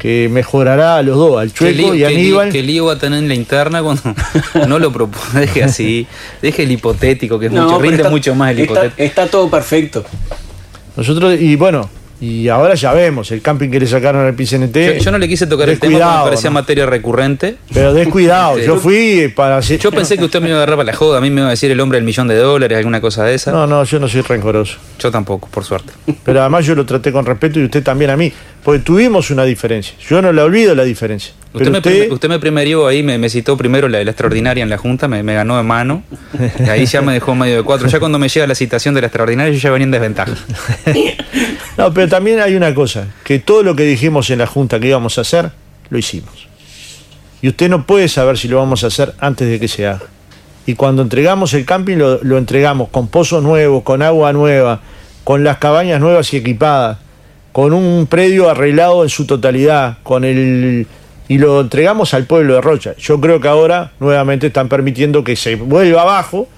que mejorará a los dos, al ¿Qué lío, Chueco y lío- Aníbal. qué lío va a tener en la interna cuando [LAUGHS] no lo propone? Deje así. Deje el hipotético, que es mucho, pero rinde está- mucho más el está, hipotético. está todo perfecto. Nosotros, y bueno, y ahora ya vemos, el camping que le sacaron al PCNT. Yo, yo no le quise tocar el tema porque me parecía ¿no? materia recurrente. Pero descuidado, yo fui para hacer. Yo pensé que usted me iba a agarrar para la joda. A mí me iba a decir el hombre del millón de dólares, alguna cosa de esa. No, no, yo no soy rencoroso. Yo tampoco, por suerte. Pero además yo lo traté con respeto y usted también a mí. Porque tuvimos una diferencia. Yo no la olvido la diferencia. Usted, me, usted, prime- usted me primerió ahí, me, me citó primero la, la extraordinaria en la Junta, me, me ganó de mano. Y ahí ya me dejó medio de cuatro. Ya cuando me llega la citación de la extraordinaria, yo ya venía en desventaja. [LAUGHS] No, pero también hay una cosa, que todo lo que dijimos en la Junta que íbamos a hacer, lo hicimos. Y usted no puede saber si lo vamos a hacer antes de que se haga. Y cuando entregamos el camping, lo, lo entregamos con pozos nuevos, con agua nueva, con las cabañas nuevas y equipadas, con un predio arreglado en su totalidad, con el y lo entregamos al pueblo de Rocha. Yo creo que ahora nuevamente están permitiendo que se vuelva abajo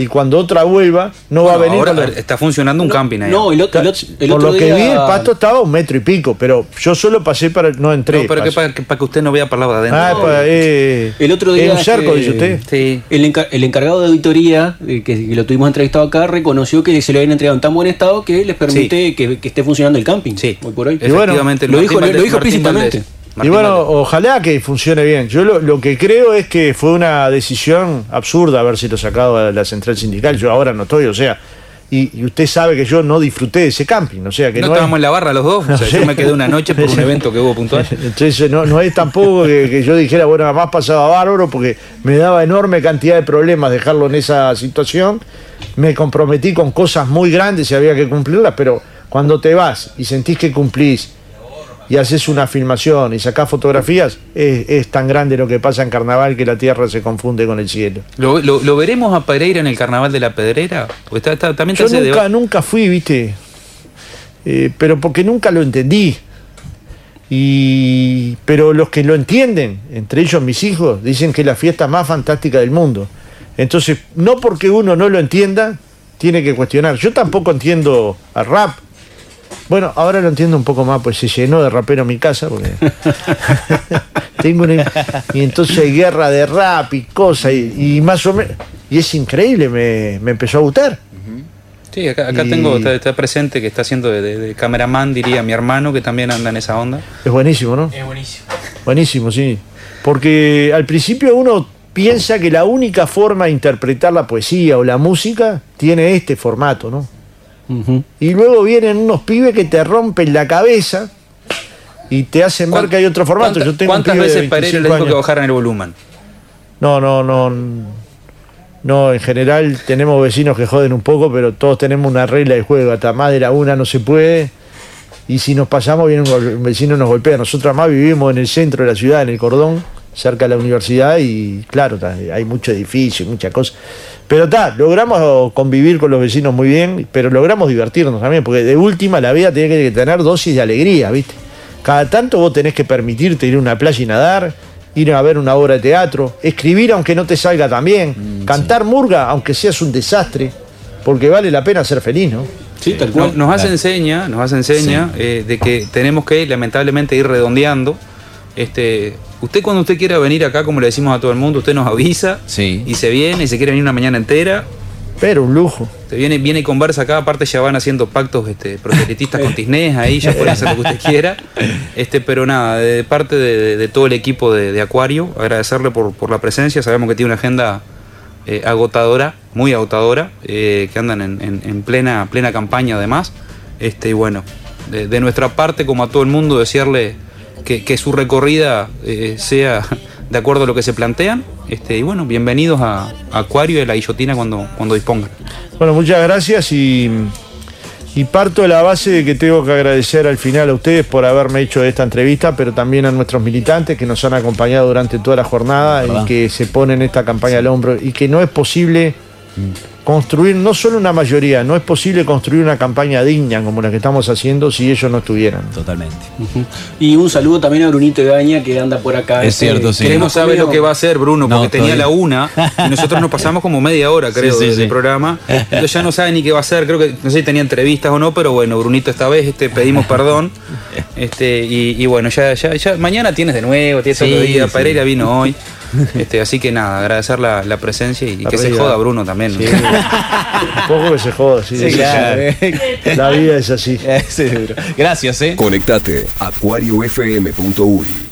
y cuando otra vuelva no va a venir Ahora está funcionando un camping ahí. No, el, otro- el otro- el por otro lo que vi, el pasto estaba a un metro y pico, pero yo solo pasé para. No entré. No, pero que para, que, para que usted no vea de adentro. Ah, para, eh, El otro día, Es un cerco, este, dice usted. Sí. El, encar- el encargado de auditoría, eh, que, que lo tuvimos entrevistado acá, reconoció que se lo habían entregado en tan buen estado que les permite que, que esté funcionando el camping. Sí. Hoy por hoy. Y bueno, lo dijo- lo dijo Martín explícitamente. Y bueno, ojalá que funcione bien. Yo lo, lo que creo es que fue una decisión absurda haber sido sacado a la central sindical. Yo ahora no estoy, o sea, y, y usted sabe que yo no disfruté de ese camping, o sea que no, no, estábamos es, en la barra los dos. O [LAUGHS] sea, yo me quedé una noche por un evento que hubo puntual. entonces no, no es tampoco que, que yo dijera, bueno, además pasaba bárbaro porque me daba enorme cantidad de problemas dejarlo en esa situación. Me comprometí con cosas muy grandes y había que cumplirlas, pero cuando te vas y sentís que cumplís y haces una filmación y sacás fotografías, es, es tan grande lo que pasa en carnaval que la tierra se confunde con el cielo. ¿Lo, lo, lo veremos a Pereira en el carnaval de la Pedrera? Porque está, está- también Yo nunca, nunca fui, viste, Eh, pero porque nunca lo entendí. Y, pero los que lo entienden, entre ellos mis hijos, dicen que es la fiesta más fantástica del mundo. Entonces, no porque uno no lo entienda, tiene que cuestionar. Yo tampoco entiendo al rap. Bueno, ahora lo entiendo un poco más, pues se llenó de rapero mi casa, porque [LAUGHS] tengo una, y entonces hay guerra de rap y cosas, y, y más o menos, y es increíble, me, me empezó a gustar. Sí, acá, acá Y- tengo, está, está presente que está haciendo de, de- de cameraman, diría mi hermano, que también anda en esa onda. Es buenísimo, ¿no? Es buenísimo. Buenísimo, sí. Porque al principio uno piensa que la única forma de interpretar la poesía o la música tiene este formato, ¿no? Y luego vienen unos pibes que te rompen la cabeza y te hacen ver que hay otro formato. ¿Cuántas- Yo tengo un ¿Cuántas pibe de veces Pereira le 25 dijo que bajaran el volumen? No, no, no. No, en general tenemos vecinos que joden un poco, pero todos tenemos una regla de juego. Hasta más de la una no se puede. Y si nos pasamos, viene un, vecino y nos golpea. Nosotros además vivimos en el centro de la ciudad, en el cordón, cerca de la universidad, y claro, hay mucho edificio, muchas cosas. Pero está, logramos convivir con los vecinos muy bien, pero logramos divertirnos también, porque de última la vida tiene que tener dosis de alegría, ¿viste? Cada tanto vos tenés que permitirte ir a una playa y nadar, ir a ver una obra de teatro, escribir aunque no te salga tan bien, cantar murga aunque seas un desastre, porque vale la pena ser feliz, ¿no? Sí, tal cual. nos hace Claro. enseña, nos hace enseña eh, de que tenemos que lamentablemente ir redondeando. Este, usted cuando usted quiera venir acá, como le decimos a todo el mundo, usted nos avisa Sí. y se viene y se quiere venir una mañana entera. Pero un lujo. Se viene, viene y conversa acá, aparte ya van haciendo pactos este, proselitistas con Tisnés, ahí ya pueden hacer lo que usted quiera. Este, pero nada, de parte de, de- de todo el equipo de, de Acuario, agradecerle por, por la presencia. Sabemos que tiene una agenda eh, agotadora, muy agotadora, eh, que andan en, en- en plena, plena campaña además. Este, y bueno, de, de nuestra parte, como a todo el mundo, desearle que, que su recorrida eh, sea de acuerdo a lo que se plantean. Este, y bueno, bienvenidos a, a Acuario y a la Guillotina cuando, cuando dispongan. Bueno, muchas gracias y, y parto de la base de que tengo que agradecer al final a ustedes por haberme hecho esta entrevista, pero también a nuestros militantes que nos han acompañado durante toda la jornada ¿Verdad? y que se ponen esta campaña al hombro y que no es posible construir no solo una mayoría, no es posible construir una campaña digna como la que estamos haciendo si ellos no estuvieran. Totalmente. Y un saludo también a Brunito Gaña que anda por acá. Es cierto, sí. Que no sabe lo que va a hacer Bruno, porque No, tenía la una y nosotros nos pasamos como media hora, [LAUGHS] creo, Sí, sí, del sí. programa. Entonces ya no sabe ni qué va a hacer, creo que no sé si tenía entrevistas o no, pero bueno, Brunito esta vez este, pedimos perdón. [LAUGHS] Este, y, y bueno, ya, ya, ya mañana tienes de nuevo, tienes Sí, otro día, sí. Pereira vino hoy. [LAUGHS] Este, así que nada, agradecer la, la presencia y, y que se joda Bruno también. ¿no? Sí. Un poco que se joda, sí, sí, sí. La vida es así. [LAUGHS] Gracias, ¿eh? Conectate acuariofm.uy